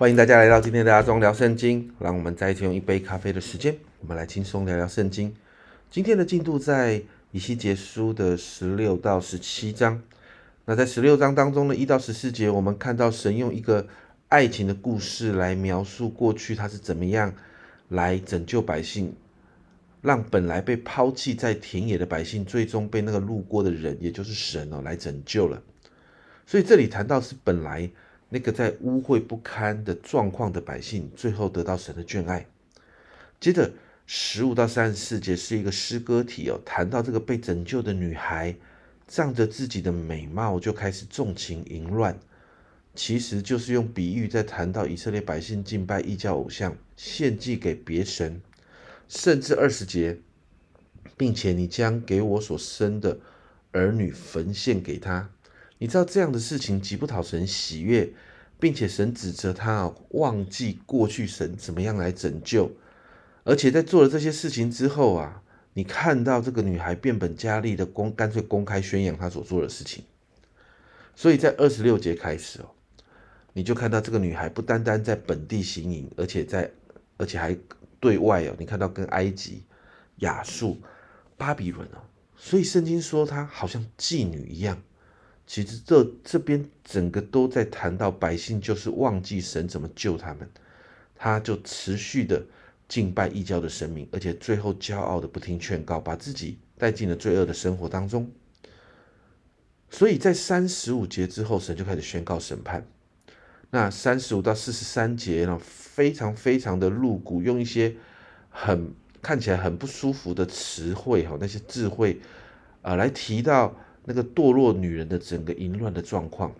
欢迎大家来到今天的阿忠聊圣经，让我们再一起用一杯咖啡的时间，我们来轻松聊聊圣经。今天的进度在以西结书的十六到十七章。那在十六章当中呢，一到十四节，我们看到神用一个爱情的故事来描述过去他是怎么样来拯救百姓，让本来被抛弃在田野的百姓，最终被那个路过的人，也就是神哦，来拯救了。所以这里谈到是本来。那个在污秽不堪的状况的百姓，最后得到神的眷爱。接着十五到三十四节是一个诗歌体哦，谈到这个被拯救的女孩，仗着自己的美貌就开始纵情淫乱，其实就是用比喻在谈到以色列百姓敬拜异教偶像，献祭给别神，甚至二十节，并且你将给我所生的儿女焚献给他。你知道这样的事情极不讨神喜悦，并且神指责他忘记过去神怎么样来拯救，而且在做了这些事情之后啊，你看到这个女孩变本加厉的公干脆公开宣扬她所做的事情，所以在二十六节开始哦，你就看到这个女孩不单单在本地行淫，而且在而且还对外哦，你看到跟埃及、亚述、巴比伦哦，所以圣经说她好像妓女一样。其实这这边整个都在谈到百姓就是忘记神怎么救他们，他就持续的敬拜异教的神明，而且最后骄傲的不听劝告，把自己带进了罪恶的生活当中。所以在三十五节之后，神就开始宣告审判。那三十五到四十三节呢，非常非常的露骨，用一些很看起来很不舒服的词汇哈，那些智慧啊来提到。那个堕落女人的整个淫乱的状况，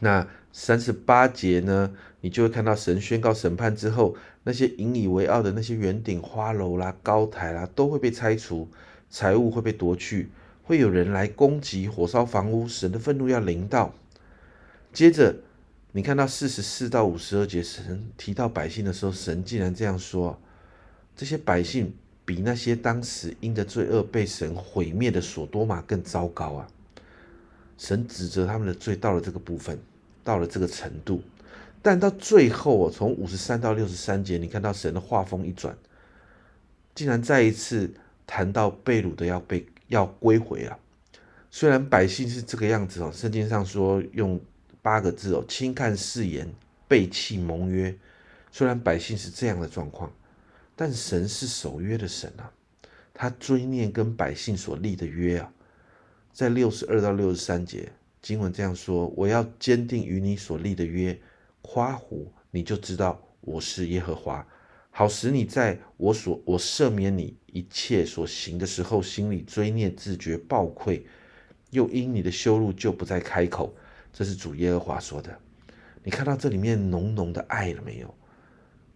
那三十八节呢，你就会看到神宣告审判之后，那些引以为傲的那些圆顶花楼啦、高台啦，都会被拆除，财物会被夺去，会有人来攻击、火烧房屋，神的愤怒要临到。接着，你看到四十四到五十二节，神提到百姓的时候，神竟然这样说：这些百姓。比那些当时因的罪恶被神毁灭的索多玛更糟糕啊！神指责他们的罪到了这个部分，到了这个程度，但到最后哦，从五十三到六十三节，你看到神的画风一转，竟然再一次谈到被掳的要被要归回了。虽然百姓是这个样子哦，圣经上说用八个字哦，轻看誓言，背弃盟约。虽然百姓是这样的状况。但神是守约的神啊，他追念跟百姓所立的约啊，在六十二到六十三节经文这样说：我要坚定与你所立的约，夸胡你就知道我是耶和华，好使你在我所我赦免你一切所行的时候，心里追念自觉暴愧，又因你的羞辱就不再开口。这是主耶和华说的。你看到这里面浓浓的爱了没有？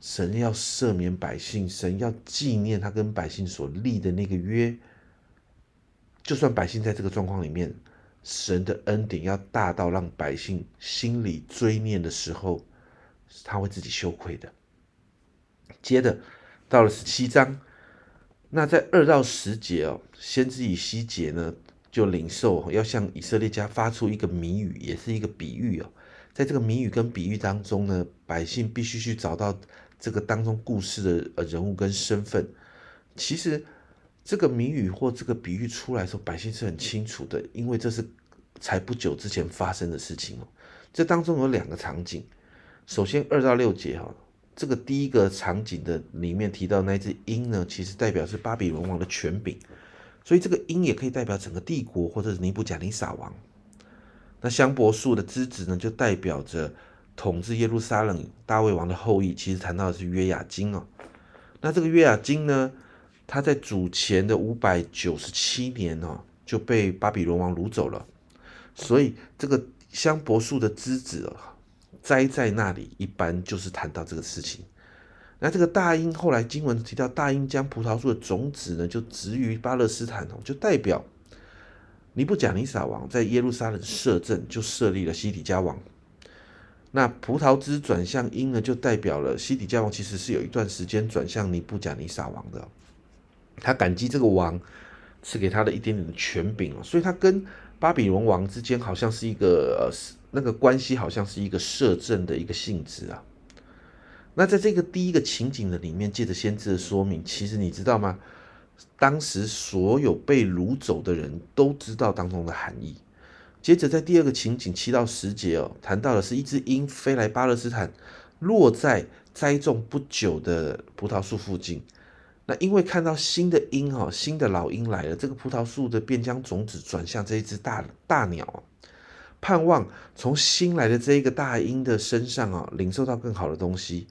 神要赦免百姓，神要纪念他跟百姓所立的那个约。就算百姓在这个状况里面，神的恩典要大到让百姓心里追念的时候，他会自己羞愧的。接着到了十七章，那在二到十节哦，先知以西结呢就领受要向以色列家发出一个谜语，也是一个比喻哦。在这个谜语跟比喻当中呢，百姓必须去找到。这个当中故事的呃人物跟身份，其实这个谜语或这个比喻出来的时候，百姓是很清楚的，因为这是才不久之前发生的事情哦。这当中有两个场景，首先二到六节哈，这个第一个场景的里面提到那只鹰呢，其实代表是巴比伦王的权柄，所以这个鹰也可以代表整个帝国或者是尼布甲尼撒王。那香柏树的枝子呢，就代表着。统治耶路撒冷大卫王的后裔，其实谈到的是约雅金哦。那这个约雅金呢，他在主前的五百九十七年哦，就被巴比伦王掳走了。所以这个香柏树的枝子哦，栽在那里，一般就是谈到这个事情。那这个大英后来经文提到，大英将葡萄树的种子呢，就植于巴勒斯坦哦，就代表尼布甲尼撒王在耶路撒冷摄政，就设立了西底家王。那葡萄枝转向鹰呢，就代表了西底家王其实是有一段时间转向尼布甲尼撒王的，他感激这个王赐给他的一点点的权柄哦，所以他跟巴比伦王之间好像是一个呃那个关系，好像是一个摄政的一个性质啊。那在这个第一个情景的里面，借着先知的说明，其实你知道吗？当时所有被掳走的人都知道当中的含义。接着在第二个情景七到十节哦，谈到的是一只鹰飞来巴勒斯坦，落在栽种不久的葡萄树附近。那因为看到新的鹰哈，新的老鹰来了，这个葡萄树的便将种子转向这一只大大鸟，盼望从新来的这一个大鹰的身上啊，领受到更好的东西。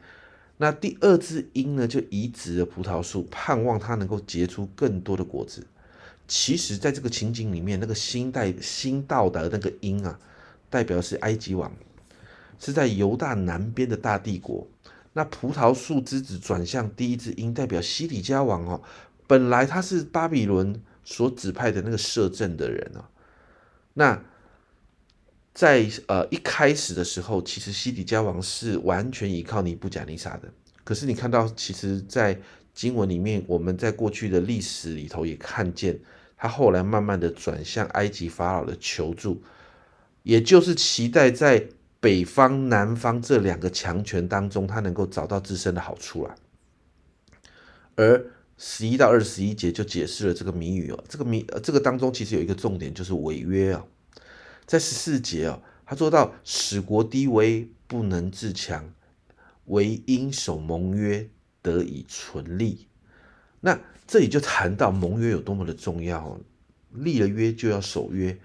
那第二只鹰呢，就移植了葡萄树，盼望它能够结出更多的果子。其实，在这个情景里面，那个新代新到的那个鹰啊，代表是埃及王，是在犹大南边的大帝国。那葡萄树之子转向第一只鹰，代表西底家王哦。本来他是巴比伦所指派的那个摄政的人啊。那在呃一开始的时候，其实西底家王是完全依靠尼布甲尼撒的。可是你看到，其实，在经文里面，我们在过去的历史里头也看见，他后来慢慢的转向埃及法老的求助，也就是期待在北方、南方这两个强权当中，他能够找到自身的好处了。而十一到二十一节就解释了这个谜语哦，这个谜这个当中其实有一个重点，就是违约啊。在十四节哦，他做到使国低微，不能自强，唯因守盟约得以存立。那这里就谈到盟约有多么的重要，立了约就要守约。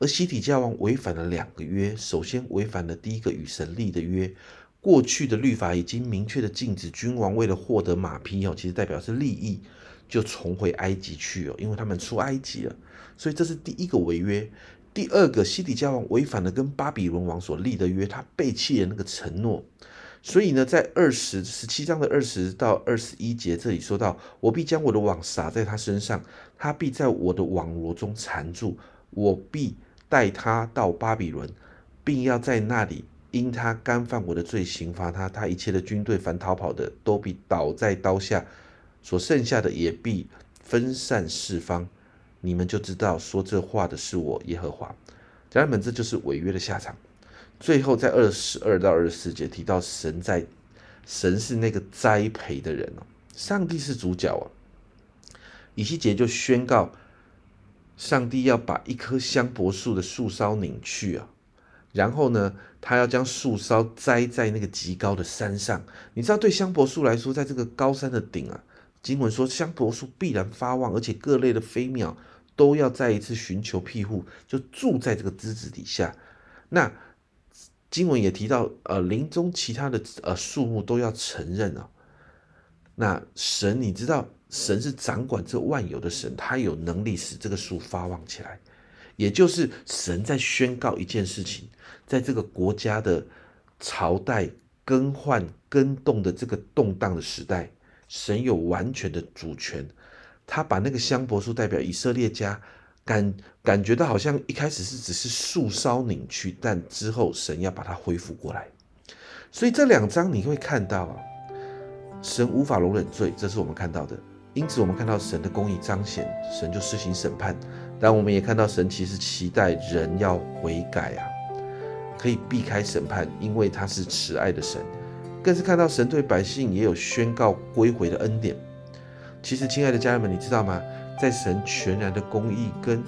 而西底家王违反了两个约，首先违反了第一个与神立的约。过去的律法已经明确的禁止君王为了获得马匹哦，其实代表是利益，就重回埃及去哦，因为他们出埃及了，所以这是第一个违约。第二个，西底家王违反了跟巴比伦王所立的约，他背弃了那个承诺，所以呢，在二十十七章的二十到二十一节这里说到，我必将我的网撒在他身上，他必在我的网罗中缠住，我必带他到巴比伦，并要在那里因他干犯我的罪刑罚他，他一切的军队凡逃跑的都必倒在刀下，所剩下的也必分散四方。你们就知道说这话的是我耶和华，家人们，这就是违约的下场。最后在二十二到二十四节提到神在，神是那个栽培的人哦，上帝是主角啊。以西结就宣告，上帝要把一棵香柏树的树梢拧去啊，然后呢，他要将树梢栽在那个极高的山上。你知道，对香柏树来说，在这个高山的顶啊，经文说香柏树必然发旺，而且各类的飞鸟。都要再一次寻求庇护，就住在这个枝子底下。那经文也提到，呃，林中其他的呃树木都要承认啊。那神，你知道，神是掌管这万有的神，他有能力使这个树发旺起来。也就是神在宣告一件事情，在这个国家的朝代更换更动的这个动荡的时代，神有完全的主权。他把那个香柏树代表以色列家，感感觉到好像一开始是只是树梢扭曲，但之后神要把它恢复过来。所以这两章你会看到啊，神无法容忍罪，这是我们看到的。因此我们看到神的公义彰显，神就施行审判。但我们也看到神其实期待人要悔改啊，可以避开审判，因为他是慈爱的神。更是看到神对百姓也有宣告归回的恩典。其实，亲爱的家人们，你知道吗？在神全然的公义跟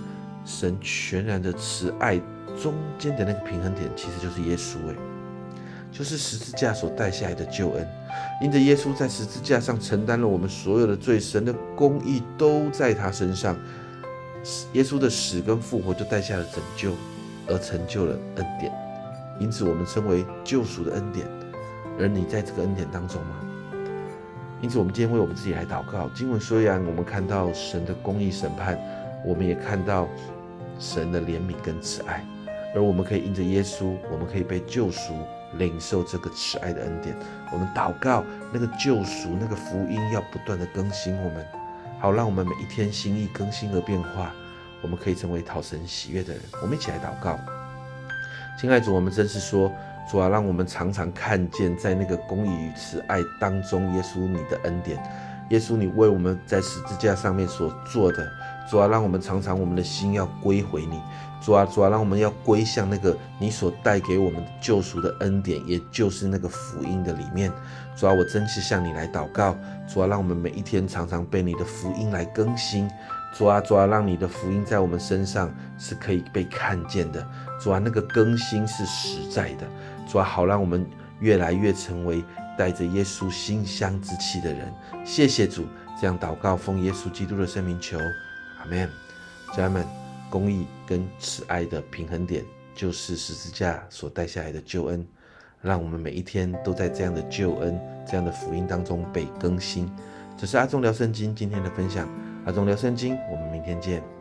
神全然的慈爱中间的那个平衡点，其实就是耶稣诶，就是十字架所带下来的救恩。因着耶稣在十字架上承担了我们所有的罪，神的公义都在他身上。耶稣的死跟复活就带下了拯救，而成就了恩典。因此，我们称为救赎的恩典。而你在这个恩典当中吗？因此，我们今天为我们自己来祷告。经文虽然我们看到神的公义审判，我们也看到神的怜悯跟慈爱，而我们可以因着耶稣，我们可以被救赎，领受这个慈爱的恩典。我们祷告，那个救赎、那个福音要不断的更新我们，好让我们每一天心意更新而变化，我们可以成为讨神喜悦的人。我们一起来祷告，亲爱的主，我们真是说。主啊，让我们常常看见，在那个公义与慈爱当中，耶稣你的恩典，耶稣你为我们在十字架上面所做的，主啊，让我们常常我们的心要归回你。主啊，主啊，让我们要归向那个你所带给我们救赎的恩典，也就是那个福音的里面。主啊，我真是向你来祷告。主啊，让我们每一天常常被你的福音来更新。主啊，主啊，让你的福音在我们身上是可以被看见的。主啊，那个更新是实在的。主啊，好让我们越来越成为带着耶稣馨香之气的人。谢谢主，这样祷告，奉耶稣基督的圣名求，阿门。家人们，公义跟慈爱的平衡点，就是十字架所带下来的救恩。让我们每一天都在这样的救恩、这样的福音当中被更新。这是阿忠聊圣经今天的分享。阿忠聊圣经，我们明天见。